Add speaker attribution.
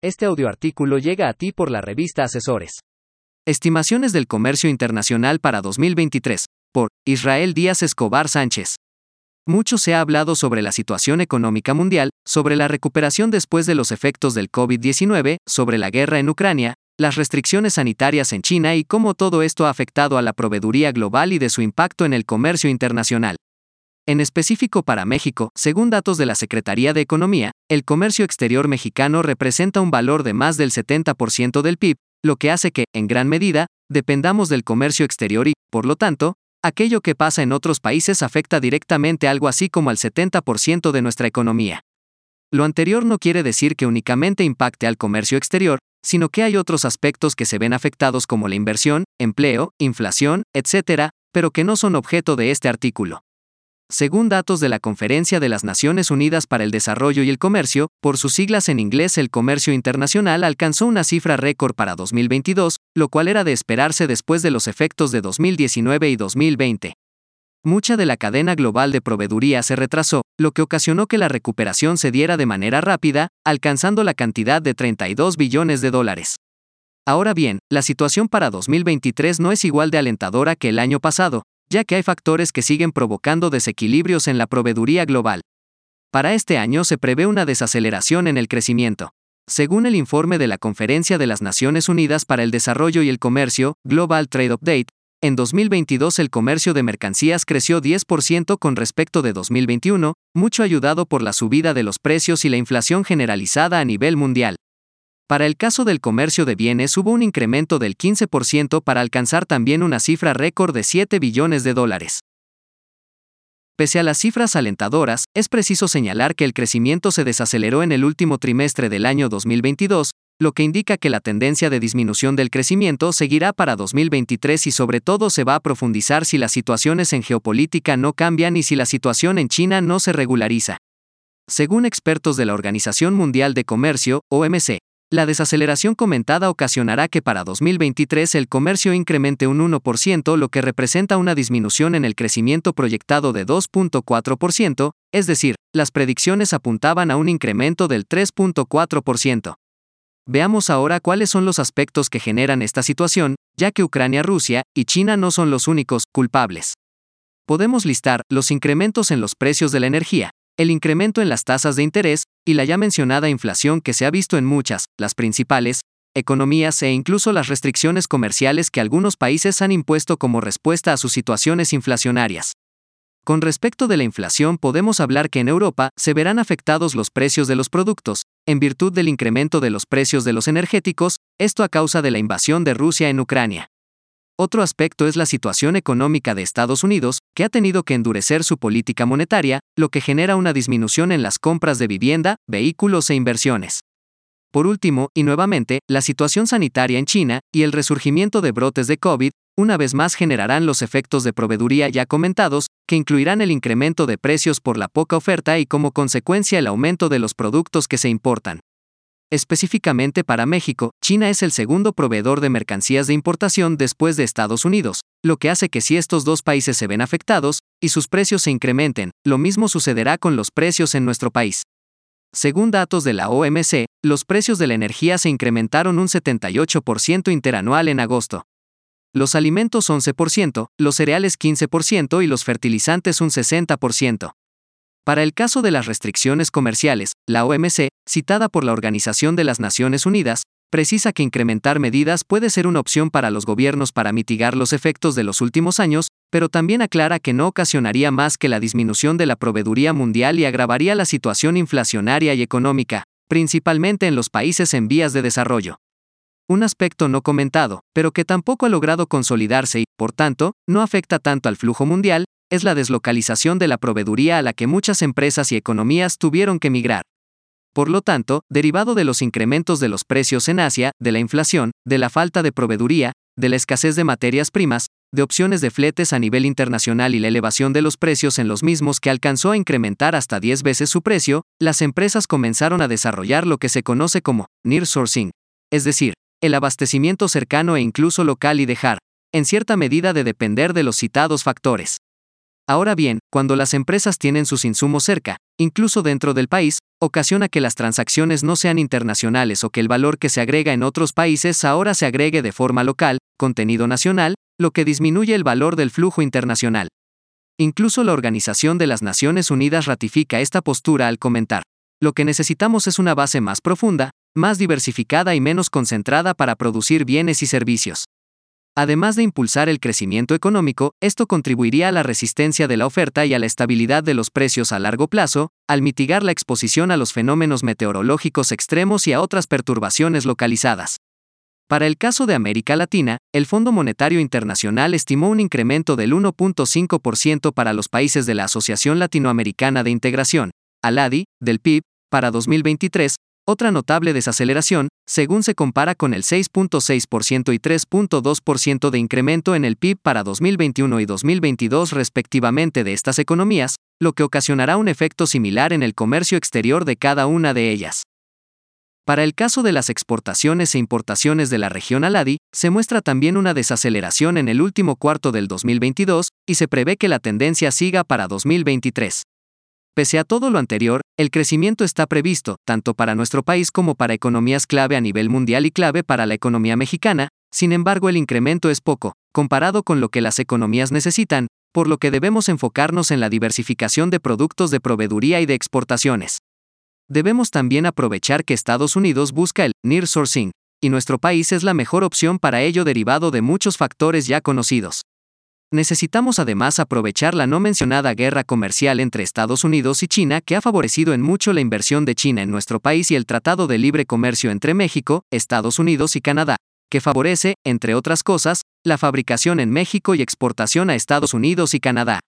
Speaker 1: Este audioartículo llega a ti por la revista Asesores.
Speaker 2: Estimaciones del comercio internacional para 2023, por Israel Díaz Escobar Sánchez. Mucho se ha hablado sobre la situación económica mundial, sobre la recuperación después de los efectos del COVID-19, sobre la guerra en Ucrania, las restricciones sanitarias en China y cómo todo esto ha afectado a la proveeduría global y de su impacto en el comercio internacional. En específico para México, según datos de la Secretaría de Economía, el comercio exterior mexicano representa un valor de más del 70% del PIB, lo que hace que, en gran medida, dependamos del comercio exterior y, por lo tanto, aquello que pasa en otros países afecta directamente algo así como al 70% de nuestra economía. Lo anterior no quiere decir que únicamente impacte al comercio exterior, sino que hay otros aspectos que se ven afectados como la inversión, empleo, inflación, etc., pero que no son objeto de este artículo. Según datos de la Conferencia de las Naciones Unidas para el Desarrollo y el Comercio, por sus siglas en inglés el comercio internacional alcanzó una cifra récord para 2022, lo cual era de esperarse después de los efectos de 2019 y 2020. Mucha de la cadena global de proveeduría se retrasó, lo que ocasionó que la recuperación se diera de manera rápida, alcanzando la cantidad de 32 billones de dólares. Ahora bien, la situación para 2023 no es igual de alentadora que el año pasado, ya que hay factores que siguen provocando desequilibrios en la proveeduría global. Para este año se prevé una desaceleración en el crecimiento. Según el informe de la Conferencia de las Naciones Unidas para el Desarrollo y el Comercio, Global Trade Update, en 2022 el comercio de mercancías creció 10% con respecto de 2021, mucho ayudado por la subida de los precios y la inflación generalizada a nivel mundial. Para el caso del comercio de bienes hubo un incremento del 15% para alcanzar también una cifra récord de 7 billones de dólares. Pese a las cifras alentadoras, es preciso señalar que el crecimiento se desaceleró en el último trimestre del año 2022, lo que indica que la tendencia de disminución del crecimiento seguirá para 2023 y sobre todo se va a profundizar si las situaciones en geopolítica no cambian y si la situación en China no se regulariza. Según expertos de la Organización Mundial de Comercio, OMC, la desaceleración comentada ocasionará que para 2023 el comercio incremente un 1%, lo que representa una disminución en el crecimiento proyectado de 2.4%, es decir, las predicciones apuntaban a un incremento del 3.4%. Veamos ahora cuáles son los aspectos que generan esta situación, ya que Ucrania, Rusia y China no son los únicos culpables. Podemos listar los incrementos en los precios de la energía, el incremento en las tasas de interés y la ya mencionada inflación que se ha visto en muchas, las principales, economías e incluso las restricciones comerciales que algunos países han impuesto como respuesta a sus situaciones inflacionarias. Con respecto de la inflación podemos hablar que en Europa se verán afectados los precios de los productos, en virtud del incremento de los precios de los energéticos, esto a causa de la invasión de Rusia en Ucrania. Otro aspecto es la situación económica de Estados Unidos, que ha tenido que endurecer su política monetaria, lo que genera una disminución en las compras de vivienda, vehículos e inversiones. Por último, y nuevamente, la situación sanitaria en China y el resurgimiento de brotes de COVID, una vez más generarán los efectos de proveeduría ya comentados, que incluirán el incremento de precios por la poca oferta y como consecuencia el aumento de los productos que se importan. Específicamente para México, China es el segundo proveedor de mercancías de importación después de Estados Unidos, lo que hace que si estos dos países se ven afectados, y sus precios se incrementen, lo mismo sucederá con los precios en nuestro país. Según datos de la OMC, los precios de la energía se incrementaron un 78% interanual en agosto. Los alimentos 11%, los cereales 15% y los fertilizantes un 60%. Para el caso de las restricciones comerciales, la OMC, citada por la Organización de las Naciones Unidas, precisa que incrementar medidas puede ser una opción para los gobiernos para mitigar los efectos de los últimos años, pero también aclara que no ocasionaría más que la disminución de la proveeduría mundial y agravaría la situación inflacionaria y económica, principalmente en los países en vías de desarrollo. Un aspecto no comentado, pero que tampoco ha logrado consolidarse y, por tanto, no afecta tanto al flujo mundial, es la deslocalización de la proveeduría a la que muchas empresas y economías tuvieron que migrar. Por lo tanto, derivado de los incrementos de los precios en Asia, de la inflación, de la falta de proveeduría, de la escasez de materias primas, de opciones de fletes a nivel internacional y la elevación de los precios en los mismos que alcanzó a incrementar hasta 10 veces su precio, las empresas comenzaron a desarrollar lo que se conoce como nearshoring, es decir, el abastecimiento cercano e incluso local y dejar, en cierta medida, de depender de los citados factores. Ahora bien, cuando las empresas tienen sus insumos cerca, incluso dentro del país, ocasiona que las transacciones no sean internacionales o que el valor que se agrega en otros países ahora se agregue de forma local, contenido nacional, lo que disminuye el valor del flujo internacional. Incluso la Organización de las Naciones Unidas ratifica esta postura al comentar, lo que necesitamos es una base más profunda, más diversificada y menos concentrada para producir bienes y servicios. Además de impulsar el crecimiento económico, esto contribuiría a la resistencia de la oferta y a la estabilidad de los precios a largo plazo, al mitigar la exposición a los fenómenos meteorológicos extremos y a otras perturbaciones localizadas. Para el caso de América Latina, el Fondo Monetario Internacional estimó un incremento del 1.5% para los países de la Asociación Latinoamericana de Integración, ALADI, del PIB, para 2023, otra notable desaceleración, según se compara con el 6.6% y 3.2% de incremento en el PIB para 2021 y 2022 respectivamente de estas economías, lo que ocasionará un efecto similar en el comercio exterior de cada una de ellas. Para el caso de las exportaciones e importaciones de la región Aladi, se muestra también una desaceleración en el último cuarto del 2022, y se prevé que la tendencia siga para 2023. Pese a todo lo anterior, el crecimiento está previsto, tanto para nuestro país como para economías clave a nivel mundial y clave para la economía mexicana, sin embargo el incremento es poco, comparado con lo que las economías necesitan, por lo que debemos enfocarnos en la diversificación de productos de proveeduría y de exportaciones. Debemos también aprovechar que Estados Unidos busca el nearshoring, y nuestro país es la mejor opción para ello derivado de muchos factores ya conocidos. Necesitamos además aprovechar la no mencionada guerra comercial entre Estados Unidos y China que ha favorecido en mucho la inversión de China en nuestro país y el Tratado de Libre Comercio entre México, Estados Unidos y Canadá, que favorece, entre otras cosas, la fabricación en México y exportación a Estados Unidos y Canadá.